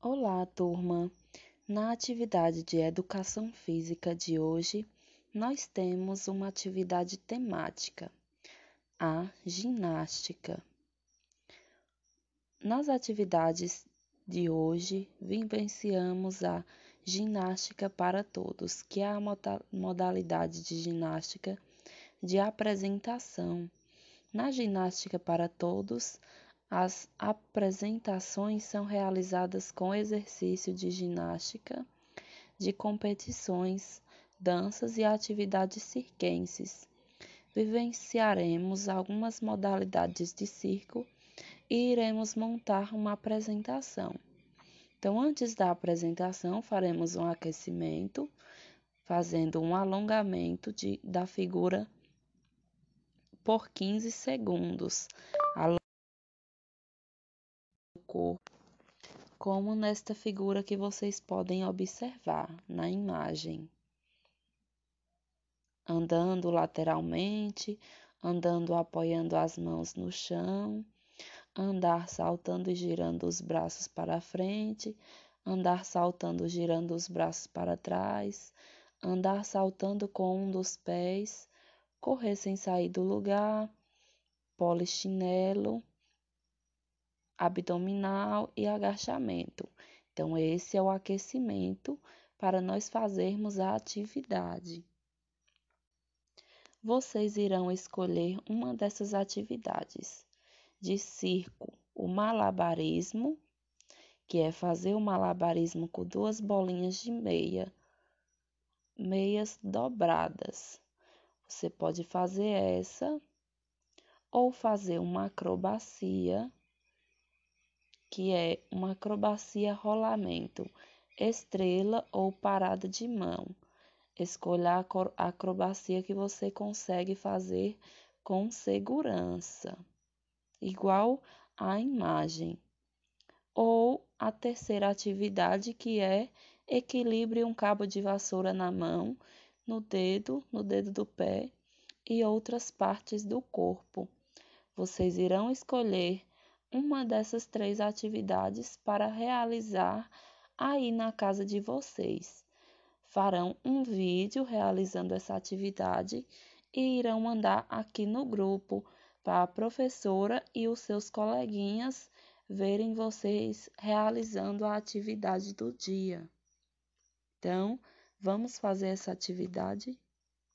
Olá, turma! Na atividade de educação física de hoje, nós temos uma atividade temática, a ginástica. Nas atividades de hoje, vivenciamos a ginástica para todos, que é a modalidade de ginástica de apresentação. Na ginástica para todos, as apresentações são realizadas com exercício de ginástica, de competições, danças e atividades circenses. Vivenciaremos algumas modalidades de circo e iremos montar uma apresentação. Então, antes da apresentação, faremos um aquecimento, fazendo um alongamento de, da figura por 15 segundos corpo, como nesta figura que vocês podem observar na imagem. Andando lateralmente, andando apoiando as mãos no chão, andar saltando e girando os braços para frente, andar saltando girando os braços para trás, andar saltando com um dos pés, correr sem sair do lugar, polichinelo, abdominal e agachamento. Então, esse é o aquecimento para nós fazermos a atividade. Vocês irão escolher uma dessas atividades. De circo, o malabarismo, que é fazer o malabarismo com duas bolinhas de meia, meias dobradas. Você pode fazer essa ou fazer uma acrobacia que é uma acrobacia rolamento, estrela ou parada de mão. Escolha a acrobacia que você consegue fazer com segurança, igual à imagem. Ou a terceira atividade que é equilibre um cabo de vassoura na mão, no dedo, no dedo do pé e outras partes do corpo. Vocês irão escolher uma dessas três atividades para realizar aí na casa de vocês. Farão um vídeo realizando essa atividade e irão mandar aqui no grupo para a professora e os seus coleguinhas verem vocês realizando a atividade do dia. Então, vamos fazer essa atividade?